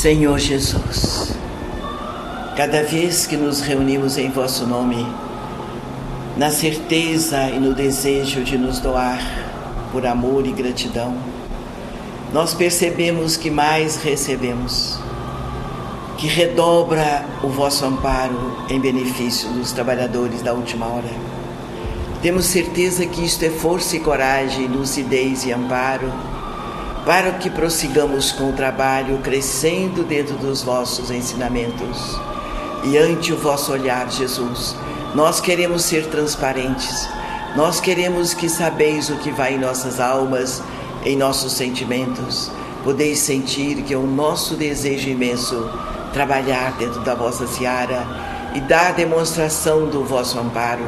Senhor Jesus, cada vez que nos reunimos em vosso nome, na certeza e no desejo de nos doar por amor e gratidão, nós percebemos que mais recebemos, que redobra o vosso amparo em benefício dos trabalhadores da última hora. Temos certeza que isto é força e coragem, lucidez e amparo para que prossigamos com o trabalho, crescendo dentro dos vossos ensinamentos. E ante o vosso olhar, Jesus, nós queremos ser transparentes, nós queremos que sabeis o que vai em nossas almas, em nossos sentimentos. Podeis sentir que é o nosso desejo imenso trabalhar dentro da vossa seara e dar demonstração do vosso amparo.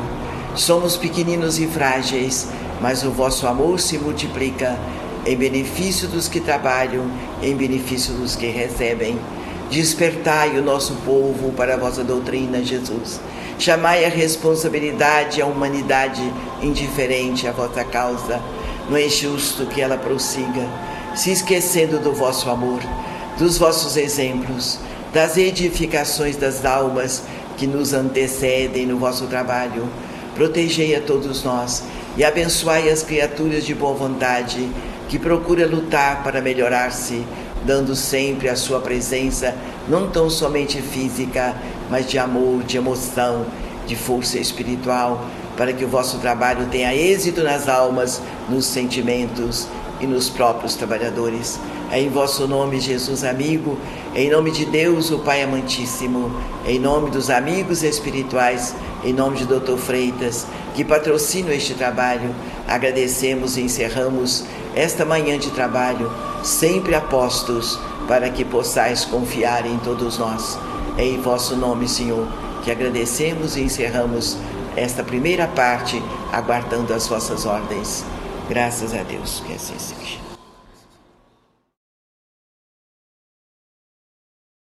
Somos pequeninos e frágeis, mas o vosso amor se multiplica em benefício dos que trabalham, em benefício dos que recebem. Despertai o nosso povo para a vossa doutrina, Jesus. Chamai a responsabilidade à humanidade indiferente à vossa causa. Não é justo que ela prossiga, se esquecendo do vosso amor, dos vossos exemplos, das edificações das almas que nos antecedem no vosso trabalho. Protegei a todos nós e abençoai as criaturas de boa vontade que procura lutar para melhorar-se, dando sempre a sua presença, não tão somente física, mas de amor, de emoção, de força espiritual, para que o vosso trabalho tenha êxito nas almas, nos sentimentos e nos próprios trabalhadores. É em vosso nome, Jesus amigo, em nome de Deus, o Pai amantíssimo, em nome dos amigos espirituais, em nome de Dr. Freitas, que patrocinam este trabalho, agradecemos e encerramos esta manhã de trabalho, sempre apostos, para que possais confiar em todos nós. É em vosso nome, Senhor, que agradecemos e encerramos esta primeira parte, aguardando as vossas ordens. Graças a Deus, que assim seja.